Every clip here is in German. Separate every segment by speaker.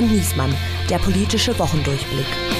Speaker 1: und Niesmann, der politische Wochendurchblick.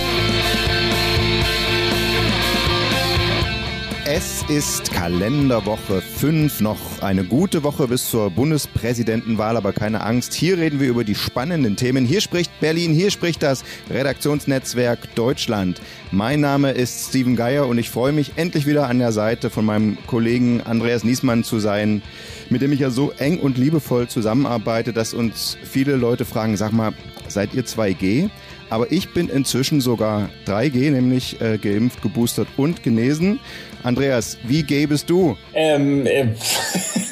Speaker 2: Es ist Kalenderwoche 5, noch eine gute Woche bis zur Bundespräsidentenwahl, aber keine Angst. Hier reden wir über die spannenden Themen. Hier spricht Berlin, hier spricht das Redaktionsnetzwerk Deutschland. Mein Name ist Steven Geier und ich freue mich endlich wieder an der Seite von meinem Kollegen Andreas Niesmann zu sein, mit dem ich ja so eng und liebevoll zusammenarbeite, dass uns viele Leute fragen, sag mal, seid ihr 2G? Aber ich bin inzwischen sogar 3G, nämlich äh, geimpft, geboostert und genesen. Andreas, wie gay bist du?
Speaker 3: Ähm, äh,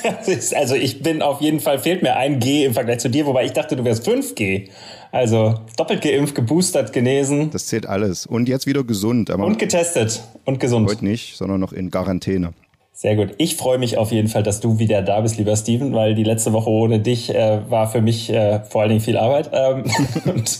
Speaker 3: also ich bin auf jeden Fall, fehlt mir ein G im Vergleich zu dir, wobei ich dachte, du wärst 5G. Also doppelt geimpft, geboostert, genesen.
Speaker 2: Das zählt alles. Und jetzt wieder gesund.
Speaker 3: und getestet und gesund.
Speaker 2: Heute nicht, sondern noch in Quarantäne.
Speaker 3: Sehr gut. Ich freue mich auf jeden Fall, dass du wieder da bist, lieber Steven, weil die letzte Woche ohne dich äh, war für mich äh, vor allen Dingen viel Arbeit. Ähm, und,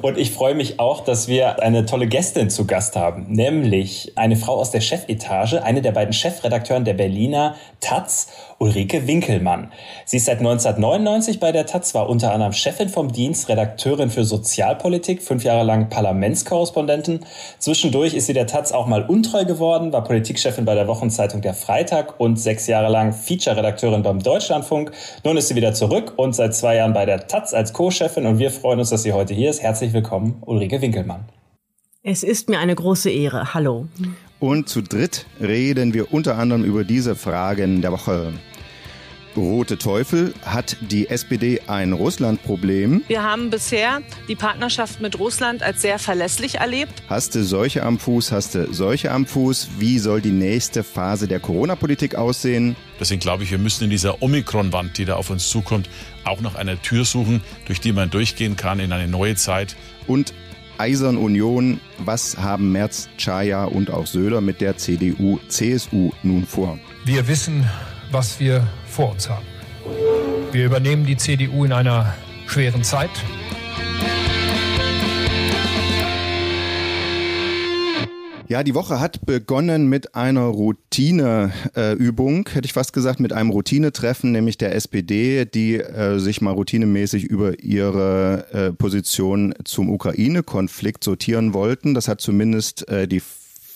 Speaker 3: und, ich freue mich auch, dass wir eine tolle Gästin zu Gast haben, nämlich eine Frau aus der Chefetage, eine der beiden Chefredakteuren der Berliner Taz Ulrike Winkelmann. Sie ist seit 1999 bei der Taz, war unter anderem Chefin vom Dienst, Redakteurin für Sozialpolitik, fünf Jahre lang Parlamentskorrespondentin. Zwischendurch ist sie der Taz auch mal untreu geworden, war Politikchefin bei der Wochenzeitung Der Freitag und sechs Jahre lang Feature-Redakteurin beim Deutschlandfunk. Nun ist sie wieder zurück und seit zwei Jahren bei der Taz als Co-Chefin und wir freuen uns, dass sie heute hier ist. Herzlich willkommen, Ulrike Winkelmann.
Speaker 4: Es ist mir eine große Ehre. Hallo.
Speaker 2: Und zu dritt reden wir unter anderem über diese Fragen der Woche. Rote Teufel hat die SPD ein Russland-Problem.
Speaker 5: Wir haben bisher die Partnerschaft mit Russland als sehr verlässlich erlebt.
Speaker 2: Hast du solche am Fuß, hast du solche am Fuß? Wie soll die nächste Phase der Corona-Politik aussehen?
Speaker 6: Deswegen glaube ich, wir müssen in dieser Omikron-Wand, die da auf uns zukommt, auch noch eine Tür suchen, durch die man durchgehen kann in eine neue Zeit.
Speaker 2: Und Eisern Union, was haben Merz, Chaya und auch Söder mit der CDU, CSU nun vor?
Speaker 7: Wir wissen, was wir vor uns haben. Wir übernehmen die CDU in einer schweren Zeit.
Speaker 2: Ja, die Woche hat begonnen mit einer Routineübung, äh, hätte ich fast gesagt, mit einem Routinetreffen, nämlich der SPD, die äh, sich mal routinemäßig über ihre äh, Position zum Ukraine-Konflikt sortieren wollten. Das hat zumindest äh, die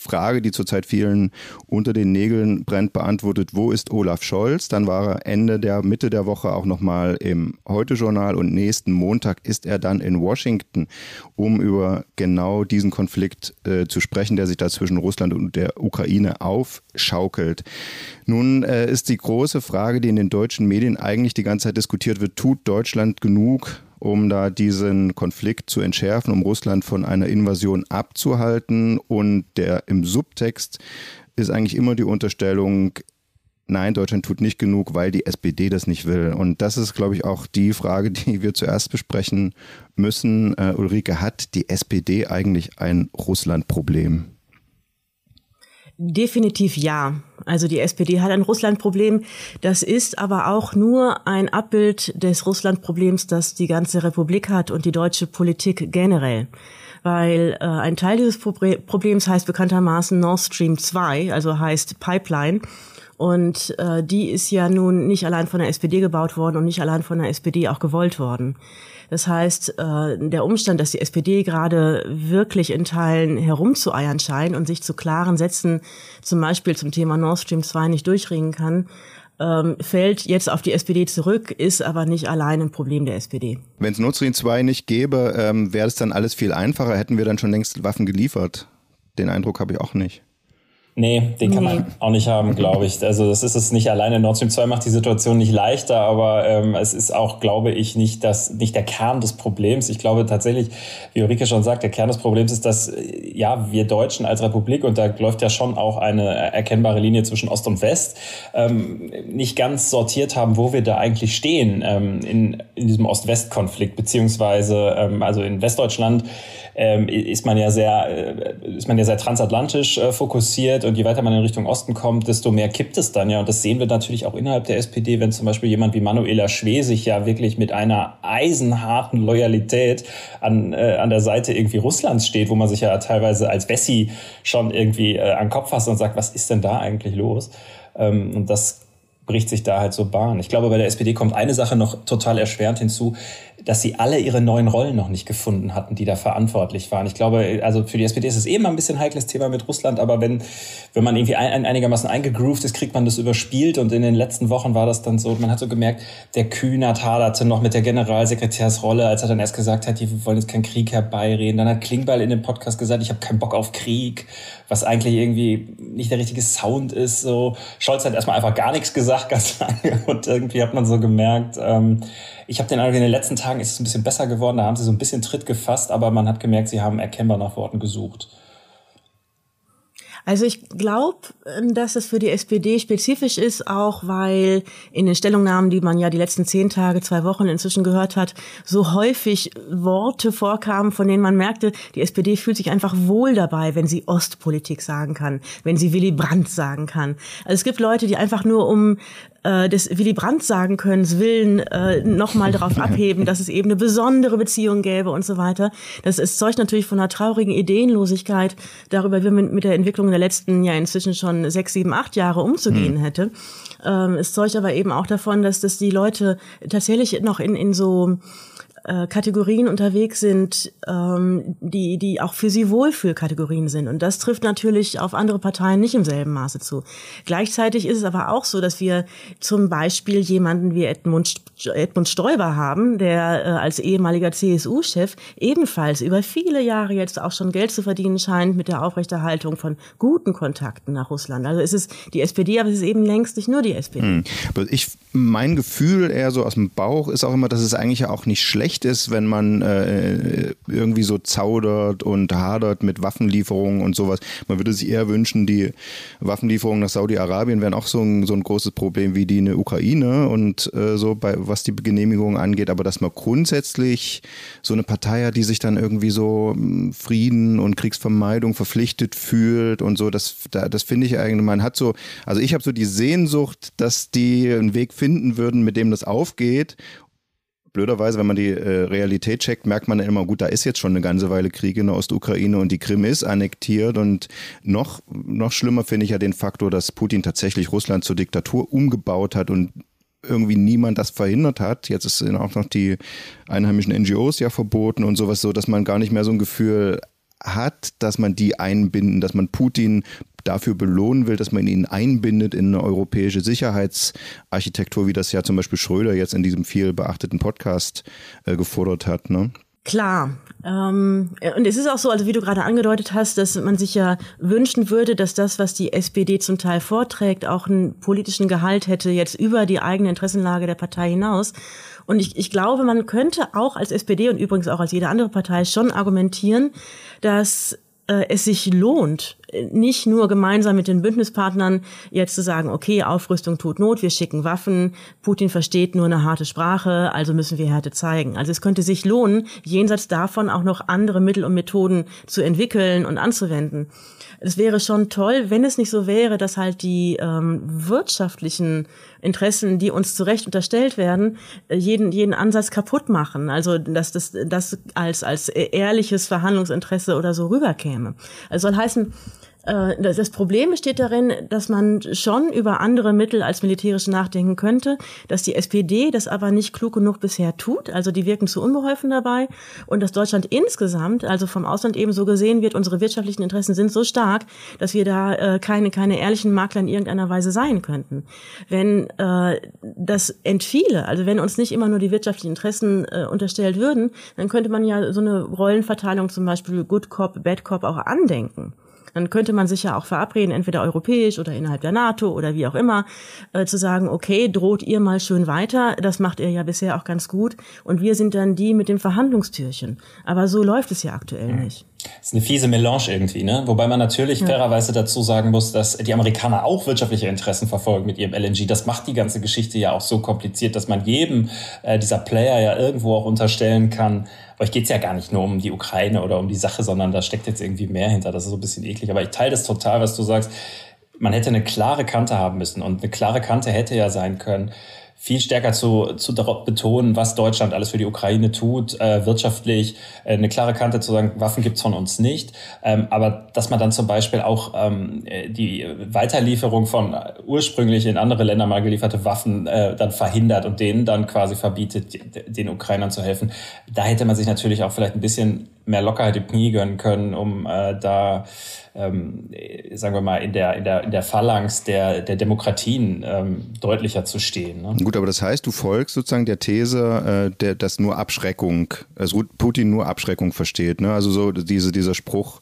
Speaker 2: Frage, die zurzeit vielen unter den Nägeln brennt, beantwortet, wo ist Olaf Scholz? Dann war er Ende der Mitte der Woche auch nochmal im Heute-Journal und nächsten Montag ist er dann in Washington, um über genau diesen Konflikt äh, zu sprechen, der sich da zwischen Russland und der Ukraine aufschaukelt. Nun äh, ist die große Frage, die in den deutschen Medien eigentlich die ganze Zeit diskutiert wird, tut Deutschland genug um da diesen Konflikt zu entschärfen, um Russland von einer Invasion abzuhalten. Und der im Subtext ist eigentlich immer die Unterstellung, nein, Deutschland tut nicht genug, weil die SPD das nicht will. Und das ist, glaube ich, auch die Frage, die wir zuerst besprechen müssen. Uh, Ulrike, hat die SPD eigentlich ein Russland-Problem?
Speaker 4: Definitiv ja. Also die SPD hat ein Russland-Problem. Das ist aber auch nur ein Abbild des Russland-Problems, das die ganze Republik hat und die deutsche Politik generell. Weil äh, ein Teil dieses Problems heißt bekanntermaßen Nord Stream 2, also heißt Pipeline. Und äh, die ist ja nun nicht allein von der SPD gebaut worden und nicht allein von der SPD auch gewollt worden. Das heißt, äh, der Umstand, dass die SPD gerade wirklich in Teilen herumzueiern scheint und sich zu klaren Sätzen zum Beispiel zum Thema Nord Stream 2 nicht durchringen kann, ähm, fällt jetzt auf die SPD zurück, ist aber nicht allein ein Problem der SPD.
Speaker 2: Wenn es Nord Stream 2 nicht gäbe, ähm, wäre es dann alles viel einfacher, hätten wir dann schon längst Waffen geliefert. Den Eindruck habe ich auch nicht.
Speaker 3: Nee, den kann man auch nicht haben, glaube ich. Also das ist es nicht alleine. Nord Stream 2 macht die Situation nicht leichter, aber ähm, es ist auch, glaube ich, nicht, das, nicht der Kern des Problems. Ich glaube tatsächlich, wie Ulrike schon sagt, der Kern des Problems ist, dass ja wir Deutschen als Republik, und da läuft ja schon auch eine erkennbare Linie zwischen Ost und West, ähm, nicht ganz sortiert haben, wo wir da eigentlich stehen ähm, in, in diesem Ost-West-Konflikt, beziehungsweise ähm, also in Westdeutschland ähm, ist man ja sehr, äh, ist man ja sehr transatlantisch äh, fokussiert und je weiter man in Richtung Osten kommt, desto mehr kippt es dann ja. Und das sehen wir natürlich auch innerhalb der SPD, wenn zum Beispiel jemand wie Manuela Schwesig ja wirklich mit einer eisenharten Loyalität an, äh, an der Seite irgendwie Russlands steht, wo man sich ja teilweise als Bessie schon irgendwie äh, an den Kopf fasst und sagt, was ist denn da eigentlich los? Ähm, und das bricht sich da halt so Bahn. Ich glaube, bei der SPD kommt eine Sache noch total erschwerend hinzu. Dass sie alle ihre neuen Rollen noch nicht gefunden hatten, die da verantwortlich waren. Ich glaube, also für die SPD ist es eben eh ein bisschen heikles Thema mit Russland, aber wenn, wenn man irgendwie ein, einigermaßen eingegroovt ist, kriegt man das überspielt und in den letzten Wochen war das dann so, man hat so gemerkt, der Kühnert haderte noch mit der Generalsekretärsrolle, als er dann erst gesagt hat, wir wollen jetzt keinen Krieg herbeireden. Dann hat Klingbeil in dem Podcast gesagt, ich habe keinen Bock auf Krieg, was eigentlich irgendwie nicht der richtige Sound ist. So Scholz hat erstmal einfach gar nichts gesagt, ganz lange und irgendwie hat man so gemerkt, ähm, ich habe den Eindruck, in den letzten Tagen ist es ein bisschen besser geworden. Da haben sie so ein bisschen Tritt gefasst, aber man hat gemerkt, sie haben erkennbar nach Worten gesucht.
Speaker 4: Also ich glaube, dass es für die SPD spezifisch ist, auch weil in den Stellungnahmen, die man ja die letzten zehn Tage, zwei Wochen inzwischen gehört hat, so häufig Worte vorkamen, von denen man merkte, die SPD fühlt sich einfach wohl dabei, wenn sie Ostpolitik sagen kann, wenn sie Willy Brandt sagen kann. Also es gibt Leute, die einfach nur um äh, des Willy Brandt sagen können, willen äh, nochmal darauf abheben, dass es eben eine besondere Beziehung gäbe und so weiter. Das ist zeugt natürlich von einer traurigen Ideenlosigkeit darüber, wie man mit der Entwicklung der letzten ja inzwischen schon sechs, sieben, acht Jahre umzugehen mhm. hätte. Ähm, es zeugt aber eben auch davon, dass das die Leute tatsächlich noch in, in so äh, Kategorien unterwegs sind, ähm, die, die auch für sie Wohlfühlkategorien sind. Und das trifft natürlich auf andere Parteien nicht im selben Maße zu. Gleichzeitig ist es aber auch so, dass wir zum Beispiel jemanden wie Edmund, Edmund Stoiber haben, der äh, als ehemaliger CSU-Chef ebenfalls über viele Jahre jetzt auch schon Geld zu verdienen scheint mit der Aufrechterhaltung von guten Kontakten nach Russland. Also es ist die SPD, aber es ist eben längst nicht nur die SPD. Hm.
Speaker 2: Aber ich, mein Gefühl eher so aus dem Bauch ist auch immer, dass es eigentlich auch nicht schlecht schlecht ist, wenn man äh, irgendwie so zaudert und hadert mit Waffenlieferungen und sowas. Man würde sich eher wünschen, die Waffenlieferungen nach Saudi-Arabien wären auch so ein, so ein großes Problem wie die in der Ukraine und äh, so bei was die Genehmigung angeht, aber dass man grundsätzlich so eine Partei hat, die sich dann irgendwie so hm, Frieden und Kriegsvermeidung verpflichtet fühlt und so, das, das finde ich eigentlich, man hat so, also ich habe so die Sehnsucht, dass die einen Weg finden würden, mit dem das aufgeht blöderweise, wenn man die äh, Realität checkt, merkt man immer, gut, da ist jetzt schon eine ganze Weile Krieg in der Ostukraine und die Krim ist annektiert und noch, noch schlimmer finde ich ja den Faktor, dass Putin tatsächlich Russland zur Diktatur umgebaut hat und irgendwie niemand das verhindert hat. Jetzt sind auch noch die einheimischen NGOs ja verboten und sowas so, dass man gar nicht mehr so ein Gefühl hat, dass man die einbinden, dass man Putin dafür belohnen will, dass man ihn einbindet in eine europäische Sicherheitsarchitektur, wie das ja zum Beispiel Schröder jetzt in diesem viel beachteten Podcast äh, gefordert hat. Ne?
Speaker 4: Klar. Ähm, und es ist auch so, also wie du gerade angedeutet hast, dass man sich ja wünschen würde, dass das, was die SPD zum Teil vorträgt, auch einen politischen Gehalt hätte, jetzt über die eigene Interessenlage der Partei hinaus. Und ich, ich glaube, man könnte auch als SPD und übrigens auch als jede andere Partei schon argumentieren, dass äh, es sich lohnt, nicht nur gemeinsam mit den Bündnispartnern jetzt zu sagen, okay, Aufrüstung tut Not, wir schicken Waffen, Putin versteht nur eine harte Sprache, also müssen wir Härte zeigen. Also es könnte sich lohnen, jenseits davon auch noch andere Mittel und Methoden zu entwickeln und anzuwenden es wäre schon toll, wenn es nicht so wäre, dass halt die ähm, wirtschaftlichen Interessen, die uns zu Recht unterstellt werden, äh, jeden, jeden Ansatz kaputt machen. Also, dass das, das als, als ehrliches Verhandlungsinteresse oder so rüberkäme. Also soll heißen, das Problem besteht darin, dass man schon über andere Mittel als militärisch nachdenken könnte, dass die SPD das aber nicht klug genug bisher tut. Also die wirken zu unbeholfen dabei und dass Deutschland insgesamt, also vom Ausland eben so gesehen wird, unsere wirtschaftlichen Interessen sind so stark, dass wir da äh, keine, keine ehrlichen Makler in irgendeiner Weise sein könnten. Wenn äh, das entfiele, also wenn uns nicht immer nur die wirtschaftlichen Interessen äh, unterstellt würden, dann könnte man ja so eine Rollenverteilung zum Beispiel Good Cop, Bad Cop auch andenken. Dann könnte man sich ja auch verabreden, entweder europäisch oder innerhalb der NATO oder wie auch immer, äh, zu sagen, okay, droht ihr mal schön weiter, das macht ihr ja bisher auch ganz gut und wir sind dann die mit dem Verhandlungstürchen. Aber so läuft es ja aktuell mhm. nicht.
Speaker 3: Das ist eine fiese Melange irgendwie, ne? Wobei man natürlich ja. fairerweise dazu sagen muss, dass die Amerikaner auch wirtschaftliche Interessen verfolgen mit ihrem LNG. Das macht die ganze Geschichte ja auch so kompliziert, dass man jedem äh, dieser Player ja irgendwo auch unterstellen kann, euch geht's ja gar nicht nur um die Ukraine oder um die Sache, sondern da steckt jetzt irgendwie mehr hinter. Das ist so ein bisschen eklig. Aber ich teile das total, was du sagst. Man hätte eine klare Kante haben müssen. Und eine klare Kante hätte ja sein können, viel stärker zu, zu betonen, was Deutschland alles für die Ukraine tut, äh, wirtschaftlich, äh, eine klare Kante zu sagen, Waffen gibt's von uns nicht. Ähm, aber dass man dann zum Beispiel auch ähm, die Weiterlieferung von ursprünglich in andere Länder mal gelieferte Waffen äh, dann verhindert und denen dann quasi verbietet, den Ukrainern zu helfen. Da hätte man sich natürlich auch vielleicht ein bisschen mehr Lockerheit im Knie gönnen können, um äh, da ähm, sagen wir mal, in der, in der, in der Phalanx der, der Demokratien ähm, deutlicher zu stehen. Ne?
Speaker 2: Gut, aber das heißt, du folgst sozusagen der These, äh, der, dass nur Abschreckung, also Putin nur Abschreckung versteht. Ne? Also so diese, dieser Spruch,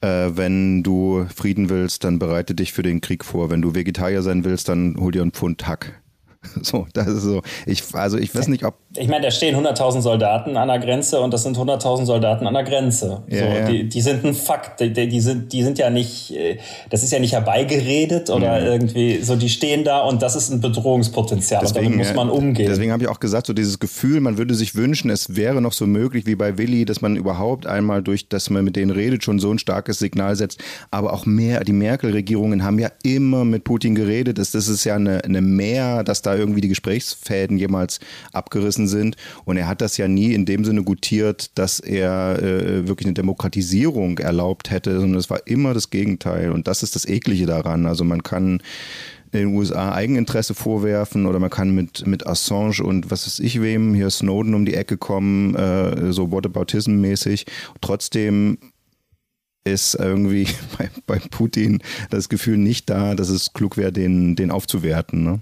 Speaker 2: äh, wenn du Frieden willst, dann bereite dich für den Krieg vor. Wenn du Vegetarier sein willst, dann hol dir einen Pfund Hack. So, das ist so. Ich, also ich weiß nicht, ob.
Speaker 3: Ich meine, da stehen 100.000 Soldaten an der Grenze und das sind 100.000 Soldaten an der Grenze. Ja, so, ja. Die, die sind ein Fakt. Die, die, sind, die sind ja nicht, äh, das ist ja nicht herbeigeredet oder mhm. irgendwie so, die stehen da und das ist ein Bedrohungspotenzial deswegen, und damit muss man umgehen.
Speaker 2: Deswegen habe ich auch gesagt, so dieses Gefühl, man würde sich wünschen, es wäre noch so möglich wie bei Willi, dass man überhaupt einmal durch, dass man mit denen redet, schon so ein starkes Signal setzt. Aber auch mehr, die Merkel-Regierungen haben ja immer mit Putin geredet. Das, das ist ja eine, eine Mehr, dass da irgendwie die Gesprächsfäden jemals abgerissen sind. Und er hat das ja nie in dem Sinne gutiert, dass er äh, wirklich eine Demokratisierung erlaubt hätte, sondern es war immer das Gegenteil. Und das ist das Eklige daran. Also man kann den USA Eigeninteresse vorwerfen oder man kann mit, mit Assange und was weiß ich wem, hier Snowden um die Ecke kommen, äh, so Whataboutism-mäßig. Trotzdem ist irgendwie bei, bei Putin das Gefühl nicht da, dass es klug wäre, den, den aufzuwerten. Ne?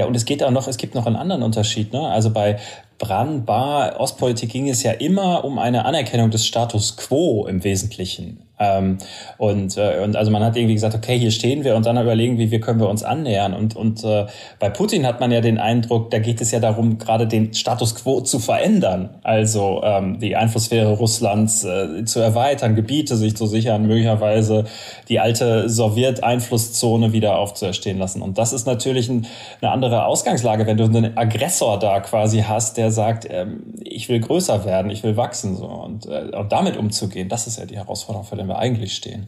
Speaker 3: Ja, und es geht auch noch, es gibt noch einen anderen Unterschied. Ne? Also bei Brandbar Ostpolitik ging es ja immer um eine Anerkennung des Status quo im Wesentlichen. Ähm, und, äh, und also man hat irgendwie gesagt, okay, hier stehen wir und dann überlegen, wie wir können wir uns annähern. Und, und äh, bei Putin hat man ja den Eindruck, da geht es ja darum, gerade den Status quo zu verändern. Also ähm, die Einflusssphäre Russlands äh, zu erweitern, Gebiete sich zu sichern, möglicherweise die alte Sowjet-Einflusszone wieder aufzuerstehen lassen. Und das ist natürlich ein, eine andere Ausgangslage, wenn du einen Aggressor da quasi hast, der sagt, ähm, ich will größer werden, ich will wachsen. So. Und, äh, und damit umzugehen, das ist ja die Herausforderung für den wir eigentlich stehen.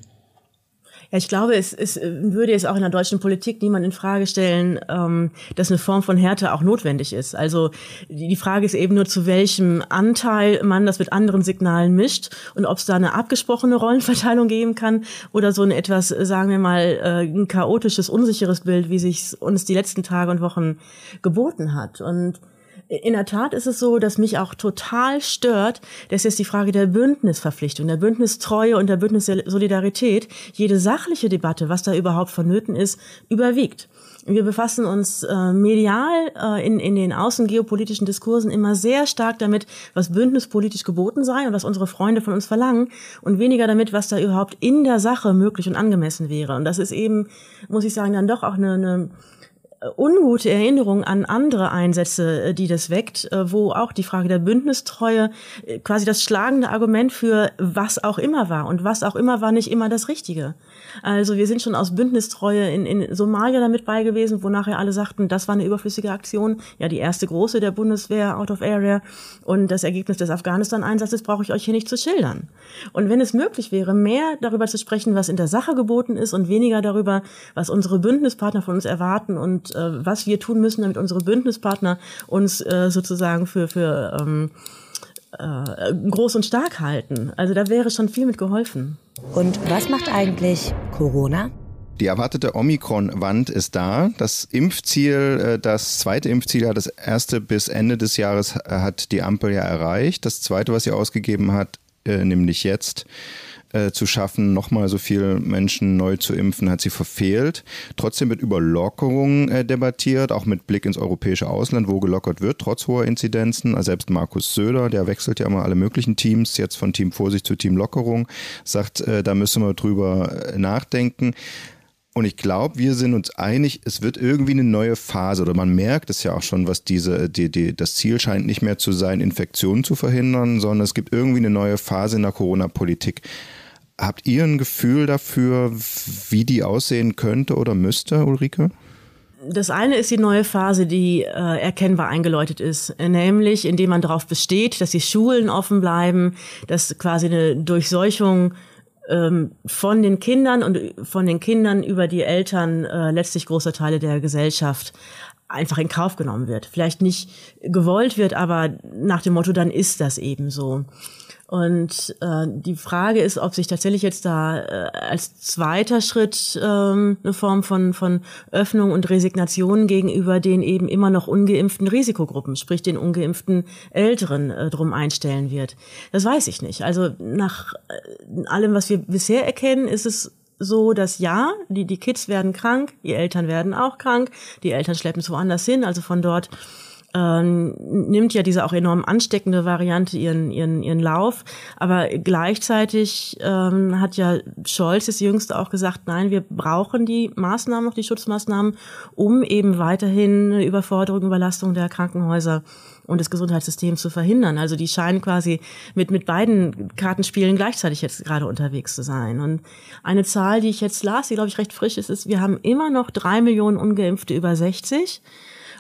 Speaker 4: Ja, ich glaube, es, es würde jetzt auch in der deutschen Politik niemand in Frage stellen, ähm, dass eine Form von Härte auch notwendig ist. Also die Frage ist eben nur, zu welchem Anteil man das mit anderen Signalen mischt und ob es da eine abgesprochene Rollenverteilung geben kann oder so ein etwas, sagen wir mal, äh, ein chaotisches, unsicheres Bild, wie sich uns die letzten Tage und Wochen geboten hat. Und in der Tat ist es so, dass mich auch total stört, dass jetzt die Frage der Bündnisverpflichtung, der Bündnistreue und der Bündnissolidarität, jede sachliche Debatte, was da überhaupt vonnöten ist, überwiegt. Wir befassen uns äh, medial äh, in, in den außengeopolitischen Diskursen immer sehr stark damit, was bündnispolitisch geboten sei und was unsere Freunde von uns verlangen und weniger damit, was da überhaupt in der Sache möglich und angemessen wäre. Und das ist eben, muss ich sagen, dann doch auch eine, eine ungute Erinnerung an andere Einsätze, äh, die das weckt, äh, wo auch die Frage der Bündnistreue äh, quasi das schlagende Argument für was auch immer war. Und was auch immer war nicht immer das Richtige. Also wir sind schon aus Bündnistreue in, in Somalia damit bei gewesen, wo nachher alle sagten, das war eine überflüssige Aktion. Ja, die erste große der Bundeswehr out of area. Und das Ergebnis des Afghanistan-Einsatzes brauche ich euch hier nicht zu schildern. Und wenn es möglich wäre, mehr darüber zu sprechen, was in der Sache geboten ist und weniger darüber, was unsere Bündnispartner von uns erwarten und äh, was wir tun müssen, damit unsere Bündnispartner uns äh, sozusagen für, für ähm, äh, groß und stark halten. Also da wäre schon viel mit geholfen.
Speaker 1: Und was macht eigentlich Corona?
Speaker 2: Die erwartete Omikron-Wand ist da. Das Impfziel, äh, das zweite Impfziel hat das erste bis Ende des Jahres äh, hat die Ampel ja erreicht. Das zweite, was sie ausgegeben hat, äh, nämlich jetzt, äh, zu schaffen, nochmal so viele Menschen neu zu impfen, hat sie verfehlt. Trotzdem wird über Lockerungen äh, debattiert, auch mit Blick ins europäische Ausland, wo gelockert wird, trotz hoher Inzidenzen. Also selbst Markus Söder, der wechselt ja immer alle möglichen Teams, jetzt von Team Vorsicht zu Team Lockerung, sagt, äh, da müssen wir drüber äh, nachdenken. Und ich glaube, wir sind uns einig, es wird irgendwie eine neue Phase oder man merkt es ja auch schon, was diese, die, die, das Ziel scheint nicht mehr zu sein, Infektionen zu verhindern, sondern es gibt irgendwie eine neue Phase in der Corona-Politik. Habt ihr ein Gefühl dafür, wie die aussehen könnte oder müsste, Ulrike?
Speaker 4: Das eine ist die neue Phase, die äh, erkennbar eingeläutet ist, nämlich indem man darauf besteht, dass die Schulen offen bleiben, dass quasi eine Durchseuchung ähm, von den Kindern und von den Kindern über die Eltern äh, letztlich große Teile der Gesellschaft einfach in Kauf genommen wird. Vielleicht nicht gewollt wird, aber nach dem Motto, dann ist das eben so. Und äh, die Frage ist, ob sich tatsächlich jetzt da äh, als zweiter Schritt ähm, eine Form von, von Öffnung und Resignation gegenüber den eben immer noch ungeimpften Risikogruppen, sprich den ungeimpften Älteren, äh, drum einstellen wird. Das weiß ich nicht. Also nach äh, allem, was wir bisher erkennen, ist es so, dass ja, die, die Kids werden krank, die Eltern werden auch krank, die Eltern schleppen es woanders hin, also von dort ähm, nimmt ja diese auch enorm ansteckende Variante ihren, ihren, ihren Lauf. Aber gleichzeitig ähm, hat ja Scholz das Jüngste auch gesagt, nein, wir brauchen die Maßnahmen, noch die Schutzmaßnahmen, um eben weiterhin eine Überforderung, Überlastung der Krankenhäuser und des Gesundheitssystems zu verhindern. Also die scheinen quasi mit, mit beiden Kartenspielen gleichzeitig jetzt gerade unterwegs zu sein. Und eine Zahl, die ich jetzt las, die glaube ich recht frisch ist, ist, wir haben immer noch drei Millionen Ungeimpfte über 60.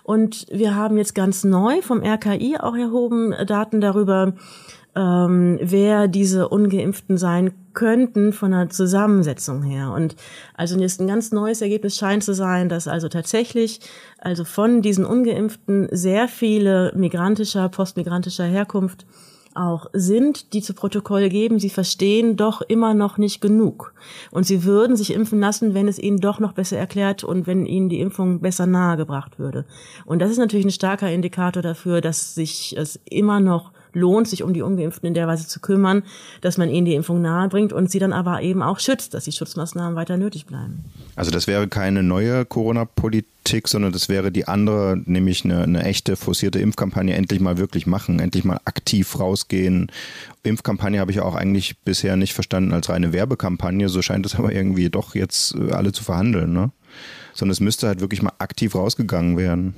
Speaker 4: Und wir haben jetzt ganz neu vom RKI auch erhoben äh, Daten darüber, ähm, wer diese Ungeimpften sein könnten von der Zusammensetzung her. Und also jetzt ein ganz neues Ergebnis scheint zu sein, dass also tatsächlich also von diesen Ungeimpften sehr viele migrantischer, postmigrantischer Herkunft auch sind, die zu Protokoll geben, sie verstehen doch immer noch nicht genug. Und sie würden sich impfen lassen, wenn es ihnen doch noch besser erklärt und wenn ihnen die Impfung besser nahegebracht würde. Und das ist natürlich ein starker Indikator dafür, dass sich es immer noch lohnt, sich um die Ungeimpften in der Weise zu kümmern, dass man ihnen die Impfung nahebringt und sie dann aber eben auch schützt, dass die Schutzmaßnahmen weiter nötig bleiben.
Speaker 2: Also das wäre keine neue Corona-Politik, sondern das wäre die andere, nämlich eine, eine echte forcierte Impfkampagne endlich mal wirklich machen, endlich mal aktiv rausgehen. Impfkampagne habe ich auch eigentlich bisher nicht verstanden als reine Werbekampagne, so scheint es aber irgendwie doch jetzt äh, alle zu verhandeln, ne? Sondern es müsste halt wirklich mal aktiv rausgegangen werden.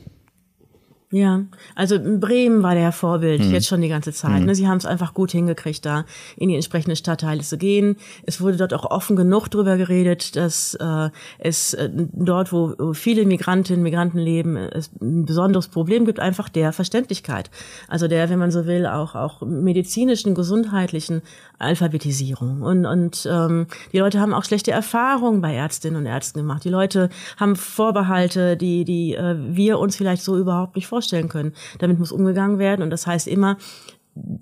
Speaker 4: Ja, also Bremen war der Vorbild mhm. jetzt schon die ganze Zeit. Mhm. Ne? Sie haben es einfach gut hingekriegt, da in die entsprechenden Stadtteile zu gehen. Es wurde dort auch offen genug drüber geredet, dass äh, es äh, dort, wo, viele Migrantinnen, Migranten leben, es ein besonderes Problem gibt, einfach der Verständlichkeit. Also der, wenn man so will, auch auch medizinischen, gesundheitlichen Alphabetisierung. Und und ähm, die Leute haben auch schlechte Erfahrungen bei Ärztinnen und Ärzten gemacht. Die Leute haben Vorbehalte, die die äh, wir uns vielleicht so überhaupt nicht vorstellen vorstellen können. Damit muss umgegangen werden und das heißt immer,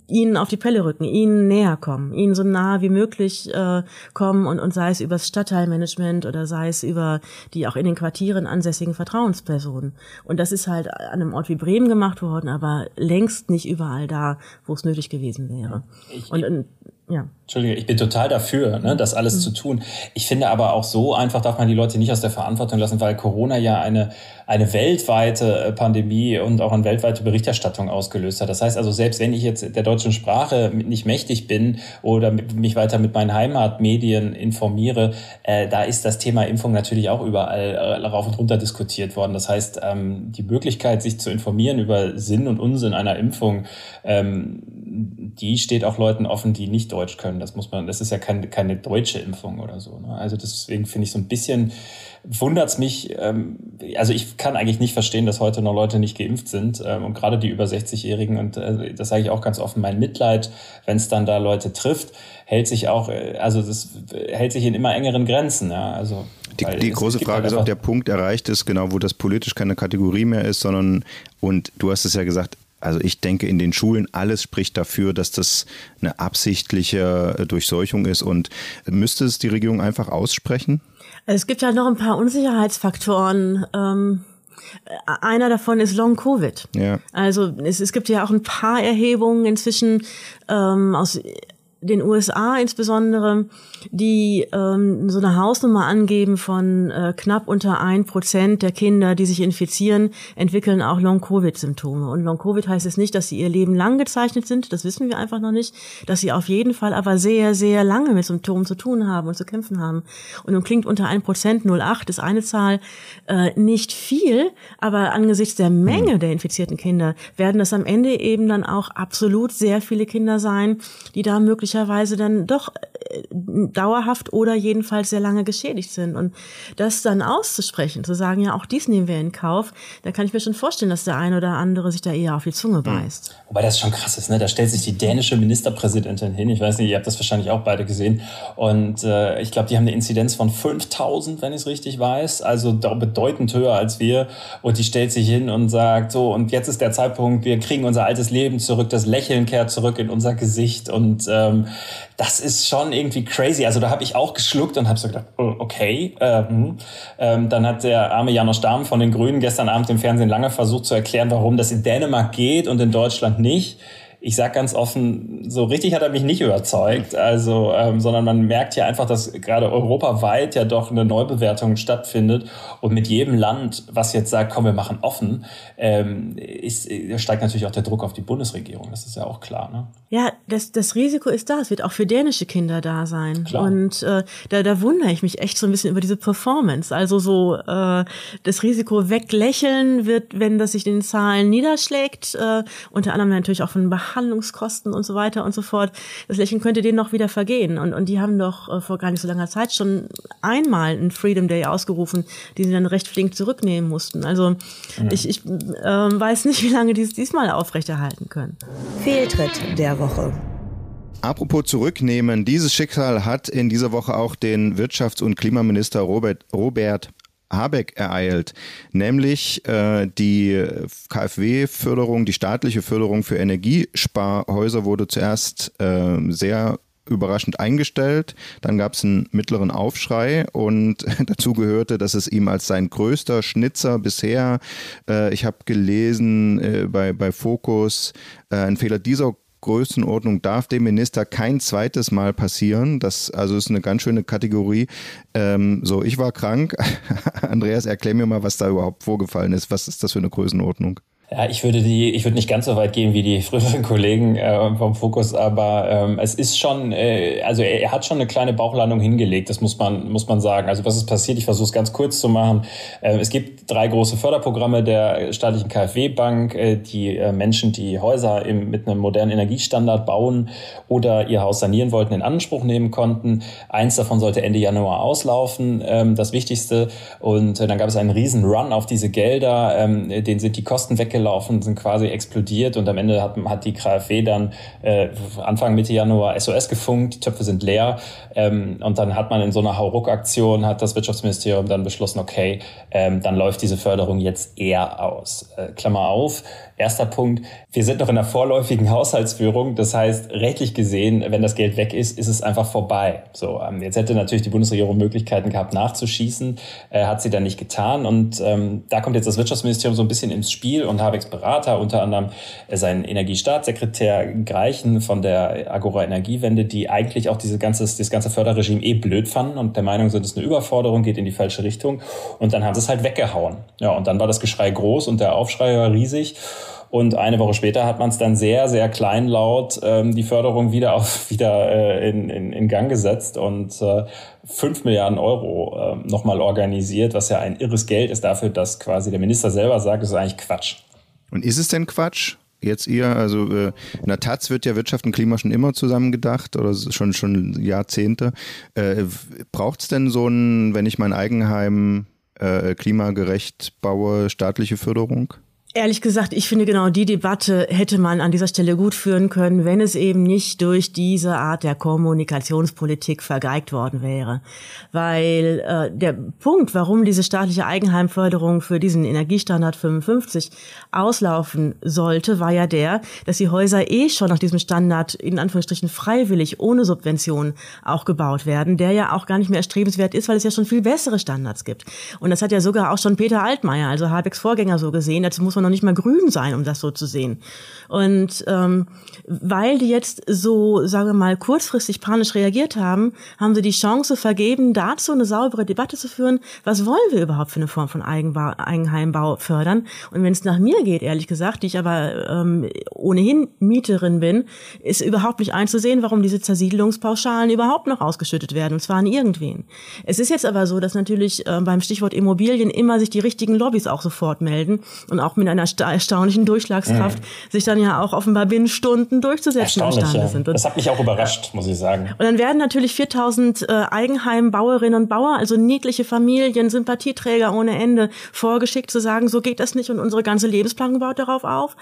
Speaker 4: ihnen auf die Pelle rücken, ihnen näher kommen, ihnen so nah wie möglich äh, kommen und, und sei es über das Stadtteilmanagement oder sei es über die auch in den Quartieren ansässigen Vertrauenspersonen. Und das ist halt an einem Ort wie Bremen gemacht worden, aber längst nicht überall da, wo es nötig gewesen wäre. Ich, und, und ja.
Speaker 3: Entschuldige, ich bin total dafür, ne, das alles mhm. zu tun. Ich finde aber auch so einfach darf man die Leute nicht aus der Verantwortung lassen, weil Corona ja eine, eine weltweite äh, Pandemie und auch eine weltweite Berichterstattung ausgelöst hat. Das heißt also, selbst wenn ich jetzt der deutschen Sprache nicht mächtig bin oder mich weiter mit meinen Heimatmedien informiere, äh, da ist das Thema Impfung natürlich auch überall äh, rauf und runter diskutiert worden. Das heißt, ähm, die Möglichkeit, sich zu informieren über Sinn und Unsinn einer Impfung, ähm, die steht auch Leuten offen, die nicht Deutsch können. Das muss man, das ist ja keine, keine deutsche Impfung oder so. Ne? Also deswegen finde ich so ein bisschen wundert's mich. Ähm, also ich kann eigentlich nicht verstehen, dass heute noch Leute nicht geimpft sind ähm, und gerade die über 60-Jährigen. Und äh, das sage ich auch ganz offen. Mein Mitleid, wenn es dann da Leute trifft, hält sich auch, äh, also das hält sich in immer engeren Grenzen. Ja? Also
Speaker 2: die, die große Frage ist, ob der Punkt erreicht ist, genau, wo das politisch keine Kategorie mehr ist, sondern, und du hast es ja gesagt, also ich denke, in den Schulen alles spricht dafür, dass das eine absichtliche äh, Durchseuchung ist. Und müsste es die Regierung einfach aussprechen?
Speaker 4: Es gibt ja noch ein paar Unsicherheitsfaktoren. Ähm einer davon ist Long Covid. Ja. Also es, es gibt ja auch ein paar Erhebungen inzwischen ähm, aus den USA insbesondere, die ähm, so eine Hausnummer angeben von äh, knapp unter ein Prozent der Kinder, die sich infizieren, entwickeln auch Long-Covid-Symptome. Und Long-Covid heißt es nicht, dass sie ihr Leben lang gezeichnet sind, das wissen wir einfach noch nicht, dass sie auf jeden Fall aber sehr, sehr lange mit Symptomen zu tun haben und zu kämpfen haben. Und nun klingt unter ein Prozent 0,8 ist eine Zahl äh, nicht viel, aber angesichts der Menge der infizierten Kinder werden das am Ende eben dann auch absolut sehr viele Kinder sein, die da möglicherweise möglicherweise dann doch dauerhaft oder jedenfalls sehr lange geschädigt sind. Und das dann auszusprechen, zu sagen, ja, auch dies nehmen wir in Kauf, da kann ich mir schon vorstellen, dass der eine oder andere sich da eher auf die Zunge hm. beißt.
Speaker 3: Wobei das schon krass ist, ne? Da stellt sich die dänische Ministerpräsidentin hin. Ich weiß nicht, ihr habt das wahrscheinlich auch beide gesehen. Und äh, ich glaube, die haben eine Inzidenz von 5000, wenn ich es richtig weiß. Also bedeutend höher als wir. Und die stellt sich hin und sagt, so, und jetzt ist der Zeitpunkt, wir kriegen unser altes Leben zurück, das Lächeln kehrt zurück in unser Gesicht. Und ähm, das ist schon irgendwie crazy. Also da habe ich auch geschluckt und habe so gedacht, oh, okay. Ähm, ähm, dann hat der arme Janosch Dahm von den Grünen gestern Abend im Fernsehen lange versucht zu erklären, warum das in Dänemark geht und in Deutschland nicht ich sag ganz offen, so richtig hat er mich nicht überzeugt. Also, ähm, sondern man merkt ja einfach, dass gerade europaweit ja doch eine Neubewertung stattfindet und mit jedem Land, was jetzt sagt, komm, wir machen offen, ähm, ist, steigt natürlich auch der Druck auf die Bundesregierung. Das ist ja auch klar. Ne?
Speaker 4: Ja, das, das Risiko ist da. Es wird auch für dänische Kinder da sein. Klar. Und äh, da, da wundere ich mich echt so ein bisschen über diese Performance. Also so äh, das Risiko weglächeln wird, wenn das sich in den Zahlen niederschlägt. Äh, unter anderem natürlich auch von Behandlung Behandlungskosten und so weiter und so fort. Das Lächeln könnte denen noch wieder vergehen. Und, und die haben doch äh, vor gar nicht so langer Zeit schon einmal einen Freedom Day ausgerufen, die sie dann recht flink zurücknehmen mussten. Also mhm. ich, ich äh, weiß nicht, wie lange die es diesmal aufrechterhalten können.
Speaker 1: Fehltritt der Woche.
Speaker 2: Apropos zurücknehmen, dieses Schicksal hat in dieser Woche auch den Wirtschafts- und Klimaminister Robert, Robert Habeck ereilt, nämlich äh, die KfW-Förderung, die staatliche Förderung für Energiesparhäuser wurde zuerst äh, sehr überraschend eingestellt. Dann gab es einen mittleren Aufschrei und dazu gehörte, dass es ihm als sein größter Schnitzer bisher, äh, ich habe gelesen äh, bei, bei Focus, äh, ein Fehler dieser Größenordnung darf dem Minister kein zweites Mal passieren. Das also ist eine ganz schöne Kategorie. Ähm, so, ich war krank. Andreas, erklär mir mal, was da überhaupt vorgefallen ist. Was ist das für eine Größenordnung?
Speaker 3: Ja, ich würde die, ich würde nicht ganz so weit gehen wie die früheren Kollegen äh, vom Fokus, aber ähm, es ist schon, äh, also er, er, hat schon eine kleine Bauchlandung hingelegt, das muss man, muss man sagen. Also was ist passiert? Ich versuche es ganz kurz zu machen. Äh, es gibt drei große Förderprogramme der staatlichen KfW-Bank, äh, die äh, Menschen, die Häuser im, mit einem modernen Energiestandard bauen oder ihr Haus sanieren wollten, in Anspruch nehmen konnten. Eins davon sollte Ende Januar auslaufen, ähm, das Wichtigste. Und äh, dann gab es einen riesen Run auf diese Gelder, ähm, denen sind die Kosten weggelaufen gelaufen, sind quasi explodiert und am Ende hat, hat die KfW dann äh, Anfang Mitte Januar SOS gefunkt, die Töpfe sind leer ähm, und dann hat man in so einer Hauruck-Aktion, hat das Wirtschaftsministerium dann beschlossen, okay, ähm, dann läuft diese Förderung jetzt eher aus. Äh, Klammer auf, Erster Punkt, wir sind noch in der vorläufigen Haushaltsführung. Das heißt, rechtlich gesehen, wenn das Geld weg ist, ist es einfach vorbei. So, ähm, jetzt hätte natürlich die Bundesregierung Möglichkeiten gehabt, nachzuschießen, äh, hat sie dann nicht getan. Und ähm, da kommt jetzt das Wirtschaftsministerium so ein bisschen ins Spiel und Habecks Berater, unter anderem äh, sein Energiestaatssekretär Greichen von der Agora Energiewende, die eigentlich auch diese ganze, dieses ganze Förderregime eh blöd fanden und der Meinung sind, es ist eine Überforderung, geht in die falsche Richtung. Und dann haben sie es halt weggehauen. Ja, und dann war das Geschrei groß und der Aufschrei war riesig. Und eine Woche später hat man es dann sehr, sehr kleinlaut ähm, die Förderung wieder auf wieder äh, in, in, in Gang gesetzt und äh, 5 Milliarden Euro äh, nochmal organisiert, was ja ein irres Geld ist dafür, dass quasi der Minister selber sagt, das ist eigentlich Quatsch.
Speaker 2: Und ist es denn Quatsch? Jetzt ihr, also äh, in der Taz wird ja Wirtschaft und Klima schon immer zusammen gedacht oder schon schon Jahrzehnte. Äh, Braucht es denn so ein, wenn ich mein Eigenheim äh, klimagerecht baue, staatliche Förderung?
Speaker 4: Ehrlich gesagt, ich finde genau die Debatte hätte man an dieser Stelle gut führen können, wenn es eben nicht durch diese Art der Kommunikationspolitik vergeigt worden wäre. Weil äh, der Punkt, warum diese staatliche Eigenheimförderung für diesen Energiestandard 55 auslaufen sollte, war ja der, dass die Häuser eh schon nach diesem Standard in Anführungsstrichen freiwillig ohne Subvention auch gebaut werden, der ja auch gar nicht mehr erstrebenswert ist, weil es ja schon viel bessere Standards gibt. Und das hat ja sogar auch schon Peter Altmaier, also Habecks Vorgänger, so gesehen. Dazu muss man noch nicht mal grün sein, um das so zu sehen. Und ähm, weil die jetzt so, sagen wir mal, kurzfristig panisch reagiert haben, haben sie die Chance vergeben, dazu eine saubere Debatte zu führen. Was wollen wir überhaupt für eine Form von Eigenbau, Eigenheimbau fördern? Und wenn es nach mir geht, ehrlich gesagt, die ich aber ähm, ohnehin Mieterin bin, ist überhaupt nicht einzusehen, warum diese Zersiedelungspauschalen überhaupt noch ausgeschüttet werden, und zwar an irgendwen. Es ist jetzt aber so, dass natürlich äh, beim Stichwort Immobilien immer sich die richtigen Lobbys auch sofort melden und auch mit einer erstaunlichen Durchschlagskraft mhm. sich dann ja auch offenbar binnen Stunden durchzusetzen imstande
Speaker 3: ja.
Speaker 4: sind.
Speaker 3: Und das hat mich auch überrascht, muss ich sagen.
Speaker 4: Und dann werden natürlich 4000 äh, Eigenheimbauerinnen und Bauer, also niedliche Familien, Sympathieträger ohne Ende, vorgeschickt zu sagen, so geht das nicht und unsere ganze Lebensplanung baut darauf auf.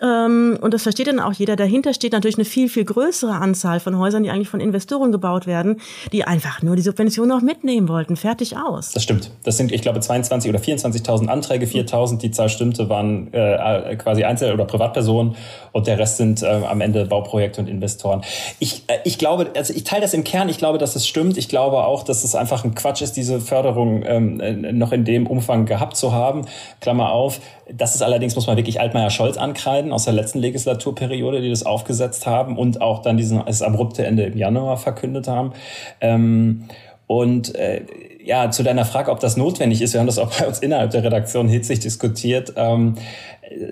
Speaker 4: Ähm, und das versteht dann auch jeder. Dahinter steht natürlich eine viel, viel größere Anzahl von Häusern, die eigentlich von Investoren gebaut werden, die einfach nur die Subvention noch mitnehmen wollten. Fertig aus.
Speaker 3: Das stimmt. Das sind, ich glaube, 22 oder 24.000 Anträge. 4.000, die Zahl stimmte, waren äh, quasi Einzel- oder Privatpersonen und der Rest sind äh, am Ende Bauprojekte und Investoren. Ich, äh, ich glaube, also ich teile das im Kern. Ich glaube, dass es stimmt. Ich glaube auch, dass es einfach ein Quatsch ist, diese Förderung ähm, äh, noch in dem Umfang gehabt zu haben. Klammer auf. Das ist allerdings, muss man wirklich Altmaier Scholz ankreiden aus der letzten Legislaturperiode, die das aufgesetzt haben und auch dann diesen, das abrupte Ende im Januar verkündet haben. Ähm, und äh, ja, zu deiner Frage, ob das notwendig ist, wir haben das auch bei uns innerhalb der Redaktion hitzig diskutiert. Ähm,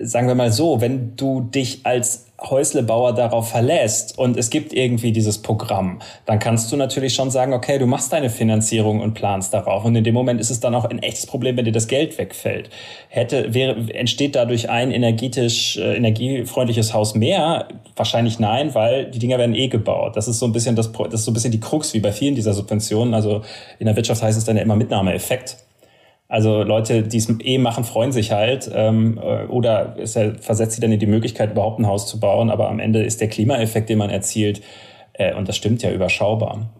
Speaker 3: sagen wir mal so, wenn du dich als Häuslebauer darauf verlässt und es gibt irgendwie dieses Programm, dann kannst du natürlich schon sagen, okay, du machst deine Finanzierung und planst darauf. Und in dem Moment ist es dann auch ein echtes Problem, wenn dir das Geld wegfällt. Hätte, wäre, entsteht dadurch ein energetisch, äh, energiefreundliches Haus mehr? Wahrscheinlich nein, weil die Dinger werden eh gebaut. Das ist so ein bisschen das, das ist so ein bisschen die Krux wie bei vielen dieser Subventionen. Also in der Wirtschaft heißt es dann ja immer Mitnahmeeffekt. Also Leute, die es eh machen, freuen sich halt ähm, äh, oder es versetzt sie dann in die Möglichkeit, überhaupt ein Haus zu bauen. Aber am Ende ist der Klimaeffekt, den man erzielt, äh, und das stimmt ja überschaubar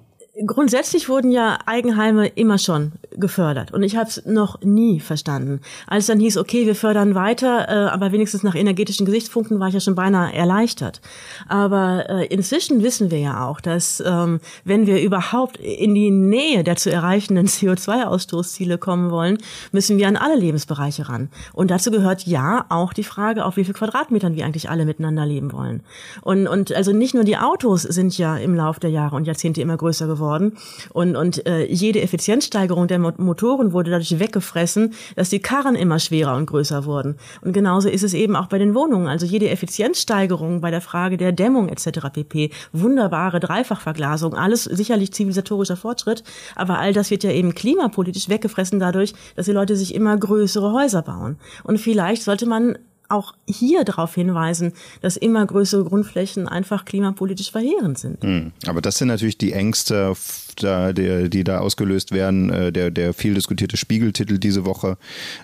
Speaker 4: grundsätzlich wurden ja Eigenheime immer schon gefördert und ich habe es noch nie verstanden. Als dann hieß, okay, wir fördern weiter, äh, aber wenigstens nach energetischen Gesichtspunkten war ich ja schon beinahe erleichtert. Aber äh, inzwischen wissen wir ja auch, dass ähm, wenn wir überhaupt in die Nähe der zu erreichenden CO2-Ausstoßziele kommen wollen, müssen wir an alle Lebensbereiche ran. Und dazu gehört ja auch die Frage, auf wie viel Quadratmetern wir eigentlich alle miteinander leben wollen. Und, und also nicht nur die Autos sind ja im Laufe der Jahre und Jahrzehnte immer größer geworden. Und, und äh, jede Effizienzsteigerung der Motoren wurde dadurch weggefressen, dass die Karren immer schwerer und größer wurden. Und genauso ist es eben auch bei den Wohnungen. Also jede Effizienzsteigerung bei der Frage der Dämmung etc. pp. Wunderbare Dreifachverglasung, alles sicherlich zivilisatorischer Fortschritt, aber all das wird ja eben klimapolitisch weggefressen dadurch, dass die Leute sich immer größere Häuser bauen. Und vielleicht sollte man auch hier darauf hinweisen, dass immer größere Grundflächen einfach klimapolitisch verheerend sind.
Speaker 2: Hm. Aber das sind natürlich die Ängste, die da ausgelöst werden. Äh, der, der viel diskutierte Spiegeltitel diese Woche.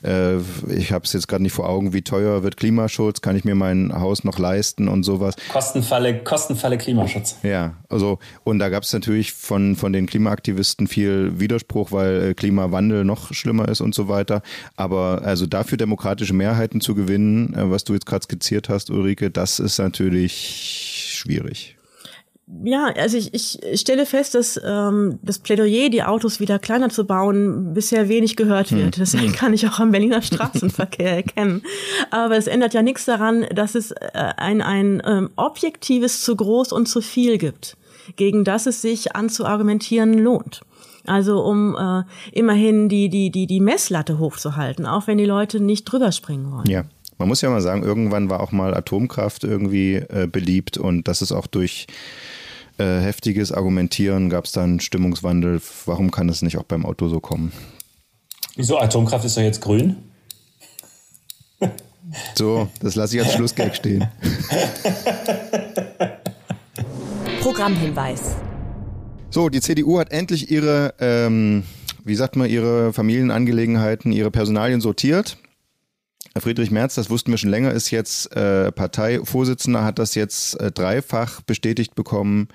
Speaker 2: Äh, ich habe es jetzt gerade nicht vor Augen, wie teuer wird Klimaschutz? Kann ich mir mein Haus noch leisten und sowas?
Speaker 3: Kostenfalle, Kostenfalle Klimaschutz.
Speaker 2: Ja, also und da gab es natürlich von, von den Klimaaktivisten viel Widerspruch, weil äh, Klimawandel noch schlimmer ist und so weiter. Aber also dafür demokratische Mehrheiten zu gewinnen, äh, was du jetzt gerade skizziert hast, Ulrike, das ist natürlich schwierig.
Speaker 4: Ja, also ich, ich stelle fest, dass ähm, das Plädoyer, die Autos wieder kleiner zu bauen, bisher wenig gehört wird. Hm. Das kann ich auch am Berliner Straßenverkehr erkennen. Aber es ändert ja nichts daran, dass es äh, ein, ein ähm, objektives zu groß und zu viel gibt, gegen das es sich anzuargumentieren lohnt. Also um äh, immerhin die, die, die, die Messlatte hochzuhalten, auch wenn die Leute nicht drüber springen wollen.
Speaker 2: Ja. Man muss ja mal sagen, irgendwann war auch mal Atomkraft irgendwie äh, beliebt und das ist auch durch äh, heftiges Argumentieren gab es dann Stimmungswandel. Warum kann es nicht auch beim Auto so kommen?
Speaker 3: Wieso Atomkraft ist doch jetzt grün?
Speaker 2: So, das lasse ich als Schlussgag stehen.
Speaker 1: Programmhinweis.
Speaker 2: So, die CDU hat endlich ihre, ähm, wie sagt man, ihre Familienangelegenheiten, ihre Personalien sortiert. Friedrich Merz, das wussten wir schon länger, ist jetzt äh, Parteivorsitzender, hat das jetzt äh, dreifach bestätigt bekommen,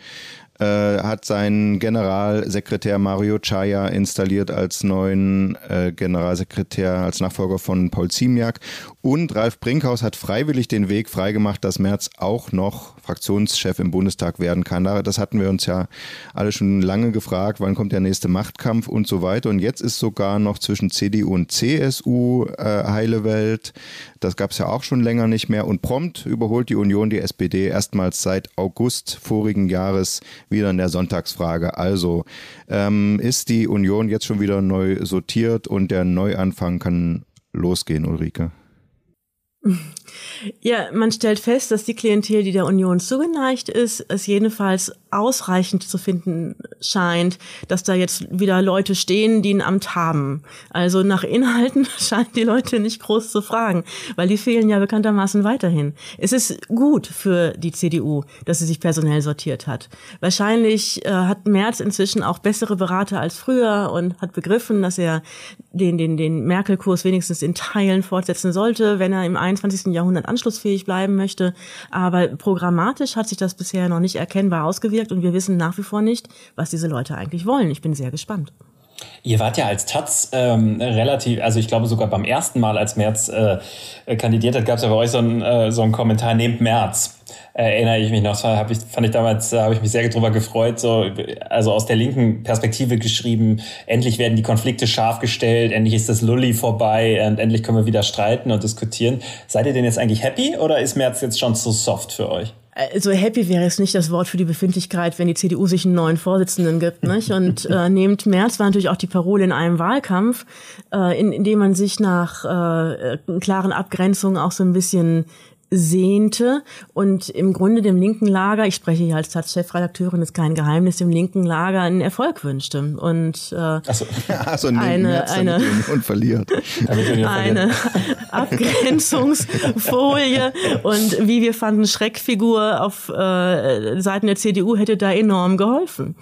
Speaker 2: äh, hat seinen Generalsekretär Mario Chaya installiert als neuen äh, Generalsekretär, als Nachfolger von Paul Ziemiak. Und Ralf Brinkhaus hat freiwillig den Weg freigemacht, dass Merz auch noch Fraktionschef im Bundestag werden kann. Das hatten wir uns ja alle schon lange gefragt, wann kommt der nächste Machtkampf und so weiter. Und jetzt ist sogar noch zwischen CDU und CSU äh, heile Welt. Das gab es ja auch schon länger nicht mehr. Und prompt überholt die Union die SPD erstmals seit August vorigen Jahres wieder in der Sonntagsfrage. Also ähm, ist die Union jetzt schon wieder neu sortiert und der Neuanfang kann losgehen, Ulrike?
Speaker 4: Ja, man stellt fest, dass die Klientel, die der Union zugeneigt ist, es jedenfalls ausreichend zu finden scheint, dass da jetzt wieder Leute stehen, die ein Amt haben. Also nach Inhalten scheinen die Leute nicht groß zu fragen, weil die fehlen ja bekanntermaßen weiterhin. Es ist gut für die CDU, dass sie sich personell sortiert hat. Wahrscheinlich äh, hat Merz inzwischen auch bessere Berater als früher und hat begriffen, dass er den, den, den Merkel-Kurs wenigstens in Teilen fortsetzen sollte, wenn er im 21. Jahrhundert anschlussfähig bleiben möchte. Aber programmatisch hat sich das bisher noch nicht erkennbar ausgewirkt und wir wissen nach wie vor nicht, was diese Leute eigentlich wollen. Ich bin sehr gespannt.
Speaker 3: Ihr wart ja als Taz ähm, relativ, also ich glaube sogar beim ersten Mal, als Merz äh, kandidiert hat, gab es ja bei euch so einen, äh, so einen Kommentar, nehmt Merz. Äh, erinnere ich mich noch, hab ich, fand ich damals, da habe ich mich sehr darüber gefreut, so, also aus der linken Perspektive geschrieben, endlich werden die Konflikte scharf gestellt, endlich ist das Lulli vorbei und endlich können wir wieder streiten und diskutieren. Seid ihr denn jetzt eigentlich happy oder ist Merz jetzt schon zu soft für euch?
Speaker 4: Also happy wäre es nicht das Wort für die Befindlichkeit, wenn die CDU sich einen neuen Vorsitzenden gibt. Nicht? Und äh, nehmt März war natürlich auch die Parole in einem Wahlkampf, äh, in, in dem man sich nach äh, klaren Abgrenzungen auch so ein bisschen sehnte. Und im Grunde dem linken Lager, ich spreche hier als Taz-Chefredakteurin, ist kein Geheimnis, dem linken Lager einen Erfolg wünschte. Und äh,
Speaker 2: also, also eine, eine, und verliert.
Speaker 4: eine Abgrenzungsfolie. Und wie wir fanden, Schreckfigur auf äh, Seiten der CDU hätte da enorm geholfen.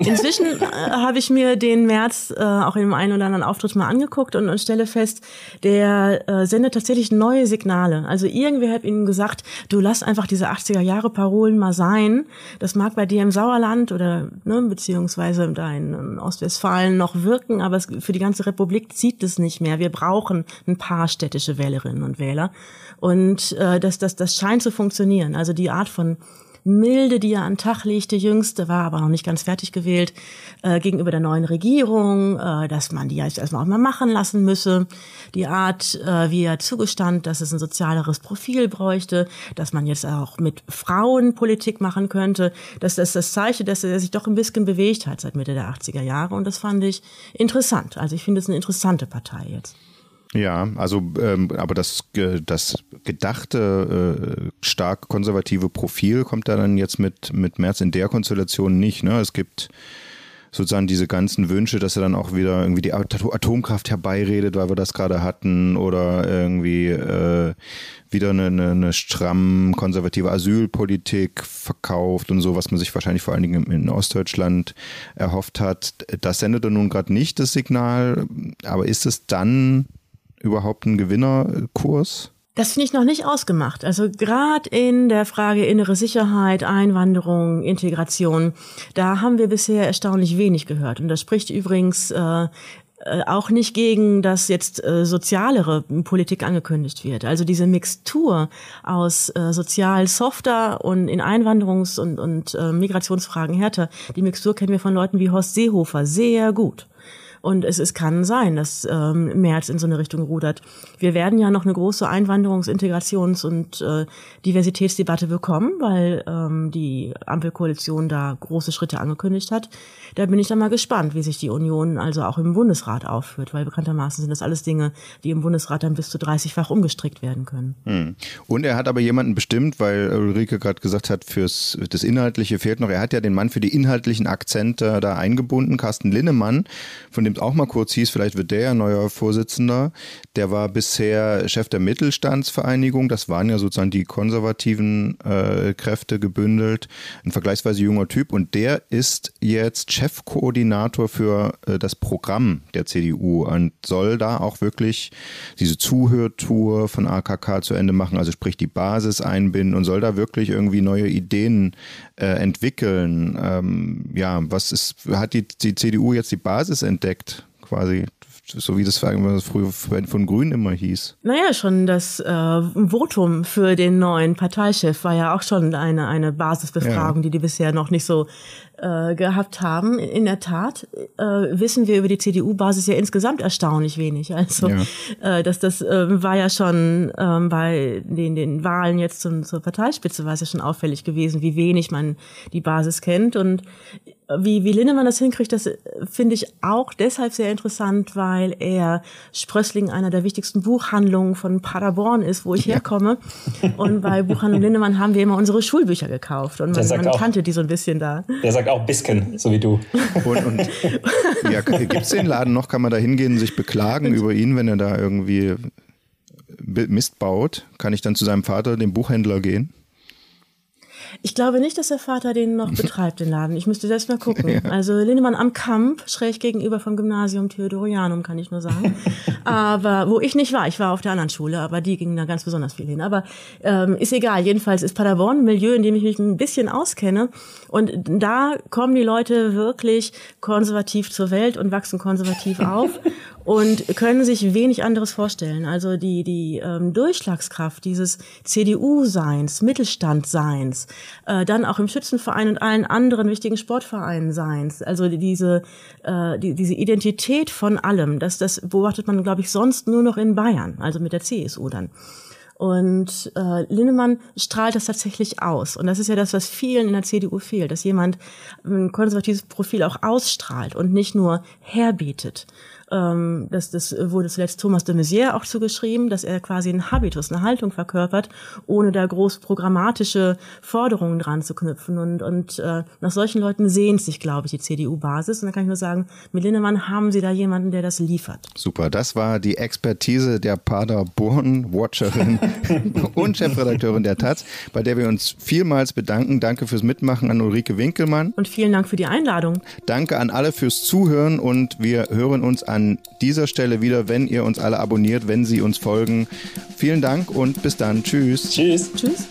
Speaker 4: Inzwischen äh, habe ich mir den März äh, auch dem einen oder anderen Auftritt mal angeguckt und, und stelle fest, der äh, sendet tatsächlich neue Signale. Also irgendwer hat ihnen gesagt, du lass einfach diese 80er Jahre Parolen mal sein. Das mag bei dir im Sauerland oder ne, beziehungsweise da in Ostwestfalen noch wirken, aber es, für die ganze Republik zieht es nicht mehr. Wir brauchen ein paar städtische Wählerinnen und Wähler. Und äh, das, das, das scheint zu funktionieren. Also die Art von Milde, die er an den Tag legte, jüngste, war aber noch nicht ganz fertig gewählt, äh, gegenüber der neuen Regierung, äh, dass man die jetzt erstmal auch mal machen lassen müsse. Die Art, äh, wie er zugestand, dass es ein sozialeres Profil bräuchte, dass man jetzt auch mit Frauen Politik machen könnte. Das ist das Zeichen, dass er sich doch ein bisschen bewegt hat seit Mitte der 80er Jahre. Und das fand ich interessant. Also ich finde es eine interessante Partei jetzt.
Speaker 2: Ja, also ähm, aber das, das gedachte äh, stark konservative Profil kommt da dann jetzt mit, mit März in der Konstellation nicht. Ne? Es gibt sozusagen diese ganzen Wünsche, dass er dann auch wieder irgendwie die Atomkraft herbeiredet, weil wir das gerade hatten, oder irgendwie äh, wieder eine, eine, eine stramm konservative Asylpolitik verkauft und so, was man sich wahrscheinlich vor allen Dingen in Ostdeutschland erhofft hat. Das sendet er nun gerade nicht, das Signal, aber ist es dann überhaupt ein Gewinnerkurs?
Speaker 4: Das finde ich noch nicht ausgemacht. Also gerade in der Frage innere Sicherheit, Einwanderung, Integration, da haben wir bisher erstaunlich wenig gehört. Und das spricht übrigens äh, äh auch nicht gegen, dass jetzt äh, sozialere Politik angekündigt wird. Also diese Mixtur aus äh, sozial softer und in Einwanderungs- und, und äh, Migrationsfragen härter, die Mixtur kennen wir von Leuten wie Horst Seehofer sehr gut. Und es, es kann sein, dass ähm, Merz in so eine Richtung rudert. Wir werden ja noch eine große Einwanderungs-, Integrations- und äh, Diversitätsdebatte bekommen, weil ähm, die Ampelkoalition da große Schritte angekündigt hat. Da bin ich dann mal gespannt, wie sich die Union also auch im Bundesrat aufführt, weil bekanntermaßen sind das alles Dinge, die im Bundesrat dann bis zu 30-fach umgestrickt werden können.
Speaker 2: Hm. Und er hat aber jemanden bestimmt, weil Ulrike gerade gesagt hat, fürs das Inhaltliche fehlt noch. Er hat ja den Mann für die inhaltlichen Akzente da eingebunden, Carsten Linnemann, von dem auch mal kurz hieß, vielleicht wird der ja neuer Vorsitzender. Der war bisher Chef der Mittelstandsvereinigung. Das waren ja sozusagen die konservativen äh, Kräfte gebündelt. Ein vergleichsweise junger Typ. Und der ist jetzt Chefkoordinator für äh, das Programm der CDU und soll da auch wirklich diese Zuhörtour von AKK zu Ende machen, also sprich die Basis einbinden und soll da wirklich irgendwie neue Ideen äh, entwickeln. Ähm, ja, was ist, hat die, die CDU jetzt die Basis entdeckt? Quasi so wie das früher von Grünen immer hieß.
Speaker 4: Naja, schon das äh, Votum für den neuen Parteichef war ja auch schon eine, eine Basisbefragung, ja. die die bisher noch nicht so äh, gehabt haben. In der Tat äh, wissen wir über die CDU-Basis ja insgesamt erstaunlich wenig. Also ja. äh, dass das äh, war ja schon äh, bei den, den Wahlen jetzt zum, zur Parteispitze war es ja schon auffällig gewesen, wie wenig man die Basis kennt. Und wie, wie Linnemann das hinkriegt, das äh, finde ich auch deshalb sehr interessant, weil er Sprössling einer der wichtigsten Buchhandlungen von Paderborn ist, wo ich ja. herkomme. Und bei Buchhandlung Linnemann haben wir immer unsere Schulbücher gekauft und man, man kannte die so ein bisschen da.
Speaker 3: Der sagt auch Bisken, so wie du.
Speaker 2: Und, und ja, gibt es den Laden noch? Kann man da hingehen und sich beklagen über ihn, wenn er da irgendwie Mist baut? Kann ich dann zu seinem Vater, dem Buchhändler, gehen?
Speaker 4: Ich glaube nicht, dass der Vater den noch betreibt, den Laden. Ich müsste selbst mal gucken. Ja. Also Lindemann am Kamp, schräg gegenüber vom Gymnasium Theodorianum, kann ich nur sagen. aber wo ich nicht war, ich war auf der anderen Schule, aber die gingen da ganz besonders viel hin. Aber ähm, ist egal. Jedenfalls ist Paderborn ein Milieu, in dem ich mich ein bisschen auskenne. Und da kommen die Leute wirklich konservativ zur Welt und wachsen konservativ auf und können sich wenig anderes vorstellen. Also die, die ähm, Durchschlagskraft dieses CDU-Seins, Mittelstand-Seins, äh, dann auch im Schützenverein und allen anderen wichtigen Sportvereinen Seins, also diese, äh, die, diese Identität von allem, das, das beobachtet man, glaube ich, sonst nur noch in Bayern, also mit der CSU dann. Und äh, Linnemann strahlt das tatsächlich aus. Und das ist ja das, was vielen in der CDU fehlt, dass jemand ein konservatives Profil auch ausstrahlt und nicht nur herbietet. Ähm, das, das wurde zuletzt Thomas de Maizière auch zugeschrieben, dass er quasi einen Habitus, eine Haltung verkörpert, ohne da groß programmatische Forderungen dran zu knüpfen. Und, und äh, nach solchen Leuten sehnt sich, glaube ich, die CDU-Basis. Und da kann ich nur sagen, mit Lindemann haben Sie da jemanden, der das liefert.
Speaker 2: Super, das war die Expertise der Paderborn-Watcherin und Chefredakteurin der Taz, bei der wir uns vielmals bedanken. Danke fürs Mitmachen an Ulrike Winkelmann.
Speaker 4: Und vielen Dank für die Einladung.
Speaker 2: Danke an alle fürs Zuhören und wir hören uns an an dieser Stelle wieder, wenn ihr uns alle abonniert, wenn Sie uns folgen. Vielen Dank und bis dann. Tschüss.
Speaker 3: Tschüss.
Speaker 4: Tschüss.